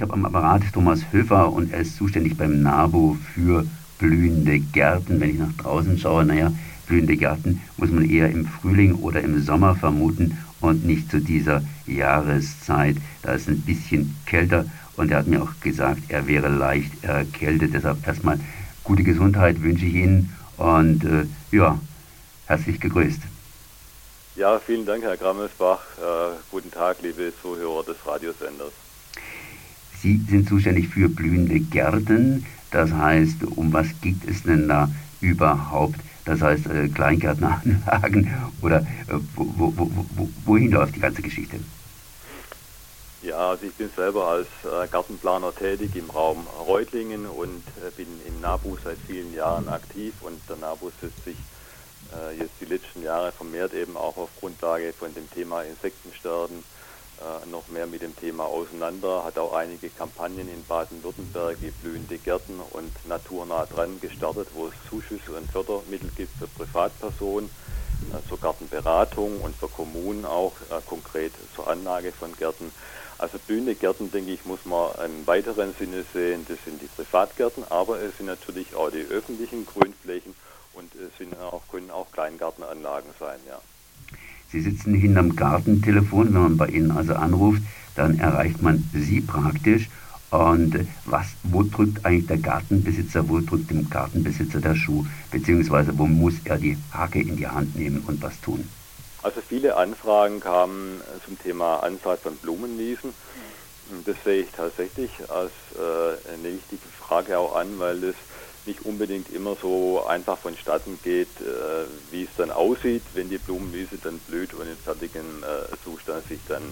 Ich habe am Apparat Thomas Höfer und er ist zuständig beim NABU für blühende Gärten. Wenn ich nach draußen schaue, naja, blühende Gärten muss man eher im Frühling oder im Sommer vermuten und nicht zu dieser Jahreszeit. Da ist ein bisschen kälter und er hat mir auch gesagt, er wäre leicht erkältet. Deshalb erstmal gute Gesundheit wünsche ich Ihnen und äh, ja, herzlich gegrüßt. Ja, vielen Dank, Herr Grammelsbach. Äh, guten Tag, liebe Zuhörer des Radiosenders. Sie sind zuständig für blühende Gärten. Das heißt, um was geht es denn da überhaupt? Das heißt, äh, Kleingärtneranlagen oder äh, wo, wo, wo, wohin läuft die ganze Geschichte? Ja, also ich bin selber als äh, Gartenplaner tätig im Raum Reutlingen und äh, bin im NABU seit vielen Jahren aktiv und der NABU setzt sich äh, jetzt die letzten Jahre vermehrt eben auch auf Grundlage von dem Thema Insektensterben noch mehr mit dem Thema auseinander, hat auch einige Kampagnen in Baden-Württemberg wie blühende Gärten und naturnah dran gestartet, wo es Zuschüsse und Fördermittel gibt für Privatpersonen, äh, zur Gartenberatung und für Kommunen auch äh, konkret zur Anlage von Gärten. Also blühende Gärten, denke ich, muss man im weiteren Sinne sehen. Das sind die Privatgärten, aber es sind natürlich auch die öffentlichen Grünflächen und es sind auch, können auch Kleingartenanlagen sein, ja. Sie sitzen hinterm Gartentelefon, wenn man bei Ihnen also anruft, dann erreicht man Sie praktisch. Und was, wo drückt eigentlich der Gartenbesitzer, wo drückt dem Gartenbesitzer der Schuh, beziehungsweise wo muss er die Hacke in die Hand nehmen und was tun? Also viele Anfragen kamen zum Thema Anzahl von Blumenwiesen. Das sehe ich tatsächlich als äh, eine wichtige Frage auch an, weil das nicht unbedingt immer so einfach vonstatten geht, äh, wie es dann aussieht, wenn die Blumenwiese dann blüht und in fertigem äh, Zustand sich dann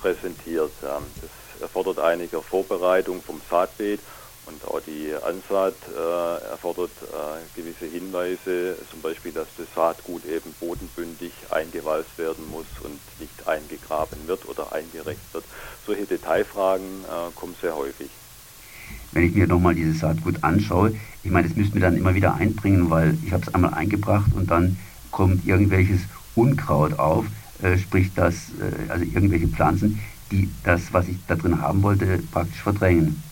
präsentiert. Ja. Das erfordert einige Vorbereitung vom Saatbeet und auch die Ansaat äh, erfordert äh, gewisse Hinweise, zum Beispiel, dass das Saatgut eben bodenbündig eingewalzt werden muss und nicht eingegraben wird oder eingerecht wird. Solche Detailfragen äh, kommen sehr häufig wenn ich mir nochmal dieses Saatgut anschaue, ich meine, das müssten wir dann immer wieder einbringen, weil ich habe es einmal eingebracht und dann kommt irgendwelches Unkraut auf, äh, sprich das, äh, also irgendwelche Pflanzen, die das, was ich da drin haben wollte, praktisch verdrängen.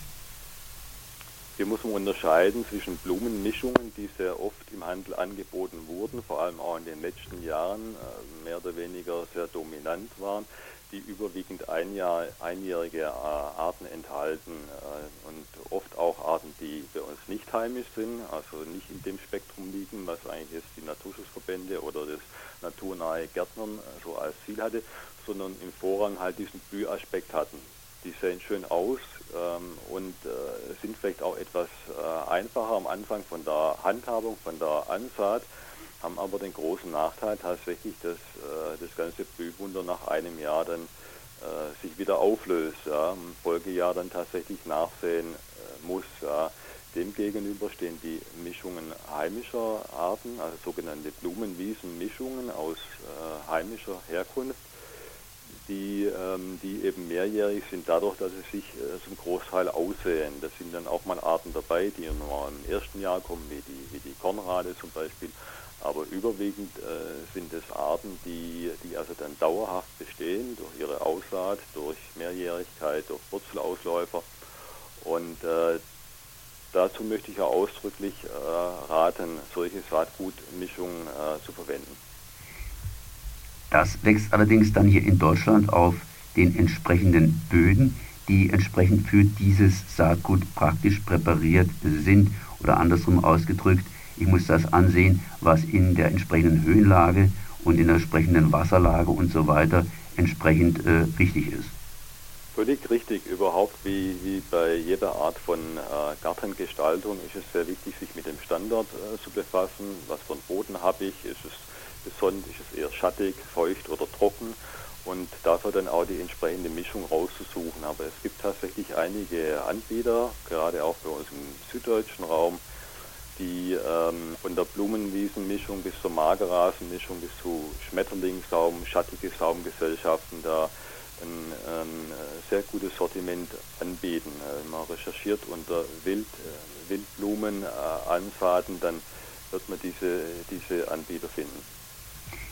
Hier muss man unterscheiden zwischen Blumenmischungen, die sehr oft im Handel angeboten wurden, vor allem auch in den letzten Jahren äh, mehr oder weniger sehr dominant waren die überwiegend ein Jahr, einjährige äh, Arten enthalten äh, und oft auch Arten, die bei uns nicht heimisch sind, also nicht in dem Spektrum liegen, was eigentlich jetzt die Naturschutzverbände oder das naturnahe Gärtnern äh, so als Ziel hatte, sondern im Vorrang halt diesen Blühaspekt hatten. Die sehen schön aus ähm, und sind vielleicht auch etwas einfacher am Anfang von der Handhabung, von der Ansaat haben aber den großen Nachteil tatsächlich, dass äh, das ganze Blühwunder nach einem Jahr dann äh, sich wieder auflöst, ja, im Folgejahr dann tatsächlich nachsehen äh, muss. Ja. Demgegenüber stehen die Mischungen heimischer Arten, also sogenannte Blumenwiesenmischungen aus äh, heimischer Herkunft, die, ähm, die eben mehrjährig sind, dadurch, dass sie sich äh, zum Großteil aussehen. Da sind dann auch mal Arten dabei, die nur im ersten Jahr kommen, wie die, wie die Kornrade zum Beispiel aber überwiegend äh, sind es Arten, die, die also dann dauerhaft bestehen durch ihre Aussaat, durch Mehrjährigkeit, durch Wurzelausläufer. Und äh, dazu möchte ich ja ausdrücklich äh, raten, solche Saatgutmischungen äh, zu verwenden. Das wächst allerdings dann hier in Deutschland auf den entsprechenden Böden, die entsprechend für dieses Saatgut praktisch präpariert sind oder andersrum ausgedrückt, ich muss das ansehen, was in der entsprechenden Höhenlage und in der entsprechenden Wasserlage und so weiter entsprechend äh, richtig ist. Völlig richtig. Überhaupt wie, wie bei jeder Art von äh, Gartengestaltung ist es sehr wichtig, sich mit dem Standard äh, zu befassen. Was für einen Boden habe ich? Ist es besonnt? Ist es eher schattig, feucht oder trocken? Und dafür dann auch die entsprechende Mischung rauszusuchen. Aber es gibt tatsächlich einige Anbieter, gerade auch bei uns im süddeutschen Raum, die ähm, von der Blumenwiesenmischung bis zur Magerrasenmischung bis zu Schmetterlingssaum, schattige Saumgesellschaften da ein, ein sehr gutes Sortiment anbieten. Wenn man recherchiert unter Wild, äh, Wildblumen äh, dann wird man diese, diese Anbieter finden.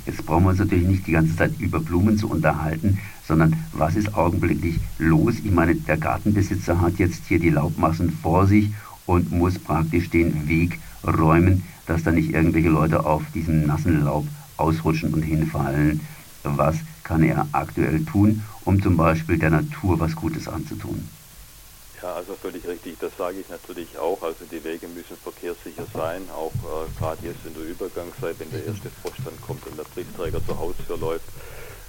Jetzt brauchen wir uns natürlich nicht die ganze Zeit über Blumen zu unterhalten, sondern was ist augenblicklich los? Ich meine, der Gartenbesitzer hat jetzt hier die Laubmassen vor sich und muss praktisch den Weg räumen, dass da nicht irgendwelche Leute auf diesem nassen Laub ausrutschen und hinfallen. Was kann er aktuell tun, um zum Beispiel der Natur was Gutes anzutun? Ja, also völlig richtig. Das sage ich natürlich auch. Also die Wege müssen verkehrssicher sein, auch äh, gerade jetzt in der Übergangszeit, wenn der erste Frost dann kommt und der Briefträger zur Haustür läuft.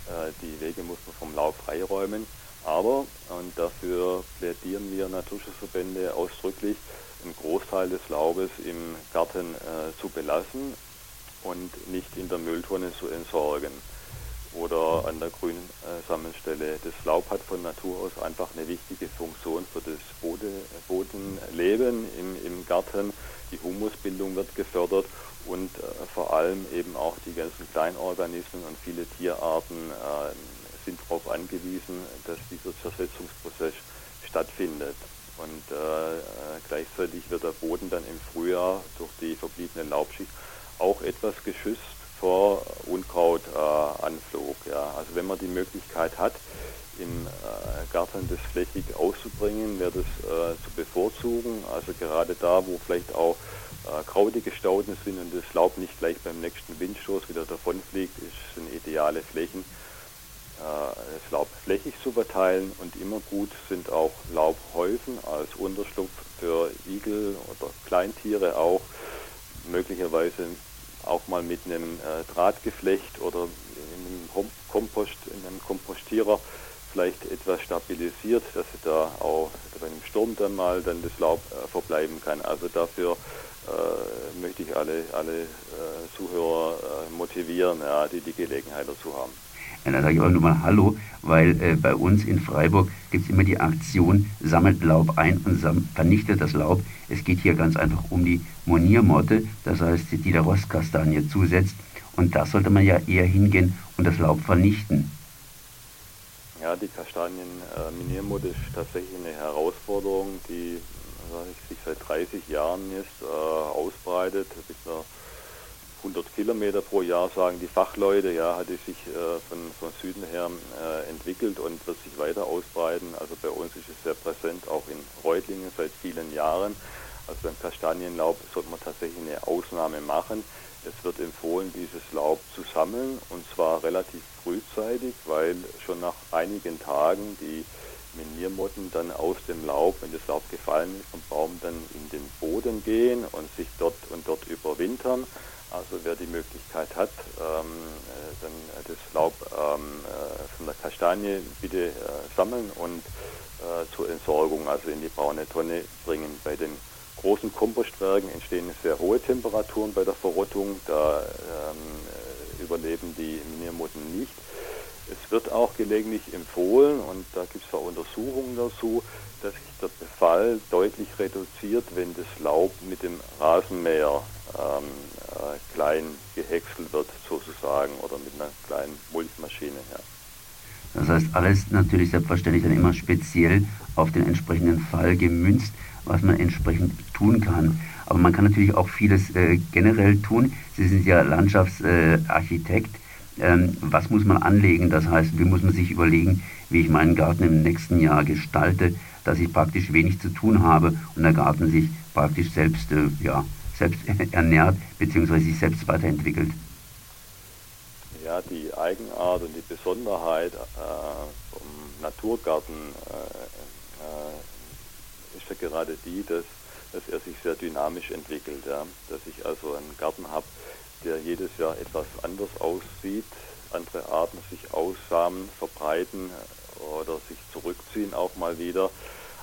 Äh, die Wege muss man vom Laub freiräumen. Aber, und dafür plädieren wir Naturschutzverbände ausdrücklich, einen Großteil des Laubes im Garten äh, zu belassen und nicht in der Mülltonne zu entsorgen oder an der Grünsammelstelle. Das Laub hat von Natur aus einfach eine wichtige Funktion für das Bodenleben im, im Garten. Die Humusbildung wird gefördert und äh, vor allem eben auch die ganzen Kleinorganismen und viele Tierarten äh, sind darauf angewiesen, dass dieser Zersetzungsprozess stattfindet. Und äh, gleichzeitig wird der Boden dann im Frühjahr durch die verbliebene Laubschicht auch etwas geschützt vor Unkrautanflug. Äh, ja. Also wenn man die Möglichkeit hat, im äh, Garten das flächig auszubringen, wäre das äh, zu bevorzugen. Also gerade da, wo vielleicht auch äh, krautige Stauden sind und das Laub nicht gleich beim nächsten Windstoß wieder davonfliegt, ist, sind ideale Flächen, äh, das Laub flächig zu verteilen und immer gut sind auch Laubhäufen als Unterschlupf für Igel oder Kleintiere auch, möglicherweise auch mal mit einem äh, Drahtgeflecht oder in einem Kompost, in einem Kompostierer vielleicht etwas stabilisiert, dass da auch bei einem Sturm dann mal dann das Laub äh, verbleiben kann. Also dafür äh, möchte ich alle, alle äh, Zuhörer äh, motivieren, ja, die die Gelegenheit dazu haben. Ja, dann sage ich auch nur mal Hallo, weil äh, bei uns in Freiburg gibt es immer die Aktion, sammelt Laub ein und vernichtet das Laub. Es geht hier ganz einfach um die Moniermotte, das heißt, die der Rostkastanie zusetzt. Und da sollte man ja eher hingehen und das Laub vernichten. Ja, die Kastanien-Miniermotte ist tatsächlich eine Herausforderung, die sich seit 30 Jahren jetzt äh, ausbreitet. Mit einer 100 Kilometer pro Jahr, sagen die Fachleute, ja, hat es sich äh, von, von Süden her äh, entwickelt und wird sich weiter ausbreiten. Also bei uns ist es sehr präsent, auch in Reutlingen seit vielen Jahren. Also beim Kastanienlaub sollte man tatsächlich eine Ausnahme machen. Es wird empfohlen, dieses Laub zu sammeln und zwar relativ frühzeitig, weil schon nach einigen Tagen die Miniermotten dann aus dem Laub, wenn das Laub gefallen ist vom Baum, dann in den Boden gehen und sich dort und dort überwintern. Also wer die Möglichkeit hat, ähm, äh, dann das Laub ähm, äh, von der Kastanie bitte äh, sammeln und äh, zur Entsorgung, also in die braune Tonne bringen. Bei den großen Kompostwerken entstehen sehr hohe Temperaturen bei der Verrottung, da ähm, überleben die Miniermotten nicht. Es wird auch gelegentlich empfohlen, und da gibt es auch Untersuchungen dazu, dass sich der Befall deutlich reduziert, wenn das Laub mit dem Rasenmäher ähm, äh, klein gehäckselt wird sozusagen oder mit einer kleinen Mulchmaschine. Ja. Das heißt, alles natürlich selbstverständlich dann immer speziell auf den entsprechenden Fall gemünzt, was man entsprechend tun kann. Aber man kann natürlich auch vieles äh, generell tun. Sie sind ja Landschaftsarchitekt. Äh, ähm, was muss man anlegen? Das heißt, wie muss man sich überlegen, wie ich meinen Garten im nächsten Jahr gestalte, dass ich praktisch wenig zu tun habe und der Garten sich praktisch selbst äh, ja, selbst ernährt bzw. sich selbst weiterentwickelt. Ja, die Eigenart und die Besonderheit äh, vom Naturgarten äh, äh, ist ja gerade die, dass, dass er sich sehr dynamisch entwickelt. Ja? Dass ich also einen Garten habe, der jedes Jahr etwas anders aussieht, andere Arten sich aussamen, verbreiten oder sich zurückziehen auch mal wieder.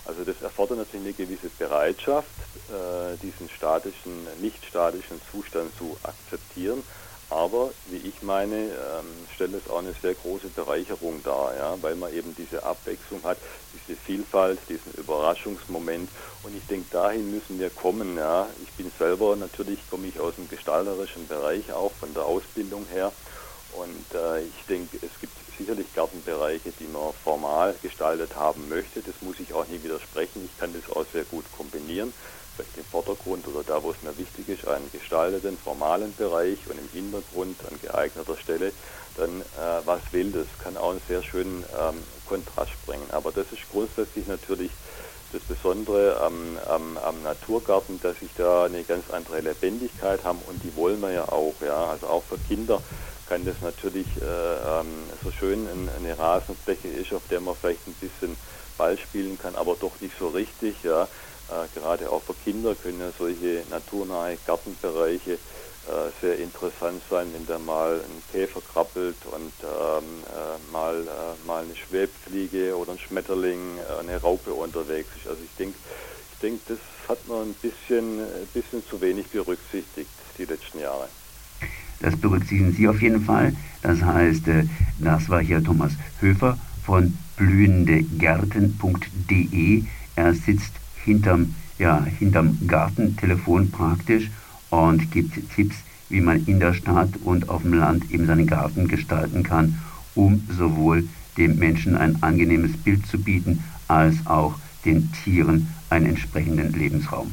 Also das erfordert natürlich eine gewisse Bereitschaft, äh, diesen statischen, nicht statischen Zustand zu akzeptieren. Aber wie ich meine, ähm, stellt es auch eine sehr große Bereicherung dar, ja, weil man eben diese Abwechslung hat, diese Vielfalt, diesen Überraschungsmoment. Und ich denke, dahin müssen wir kommen. Ja. Ich bin selber natürlich, komme ich aus dem gestalterischen Bereich auch von der Ausbildung her. Und äh, ich denke, es gibt sicherlich Gartenbereiche, die man formal gestaltet haben möchte. Das muss ich auch nie widersprechen. Ich kann das auch sehr gut kombinieren. Vielleicht im Vordergrund oder da, wo es mir wichtig ist, einen gestalteten, formalen Bereich und im Hintergrund an geeigneter Stelle dann äh, was Wildes. Kann auch einen sehr schönen ähm, Kontrast bringen. Aber das ist grundsätzlich natürlich das Besondere am, am, am, Naturgarten, dass ich da eine ganz andere Lebendigkeit haben und die wollen wir ja auch. Ja? Also auch für Kinder kann das natürlich äh, ähm, so schön eine Rasenfläche ist, auf der man vielleicht ein bisschen Ball spielen kann, aber doch nicht so richtig. Ja? Äh, gerade auch für Kinder können ja solche naturnahe Gartenbereiche äh, sehr interessant sein, wenn da mal ein Käfer krabbelt und ähm, äh, mal, äh, mal eine Schwebfliege oder ein Schmetterling, äh, eine Raupe unterwegs ist. Also ich denke, ich denke, das hat man ein bisschen, ein bisschen zu wenig berücksichtigt die letzten Jahre. Das berücksichtigen Sie auf jeden Fall. Das heißt, äh, das war hier Thomas Höfer von blühendegärten.de. Er sitzt hinterm, ja, hinterm Gartentelefon praktisch und gibt Tipps, wie man in der Stadt und auf dem Land eben seinen Garten gestalten kann, um sowohl dem Menschen ein angenehmes Bild zu bieten, als auch den Tieren einen entsprechenden Lebensraum.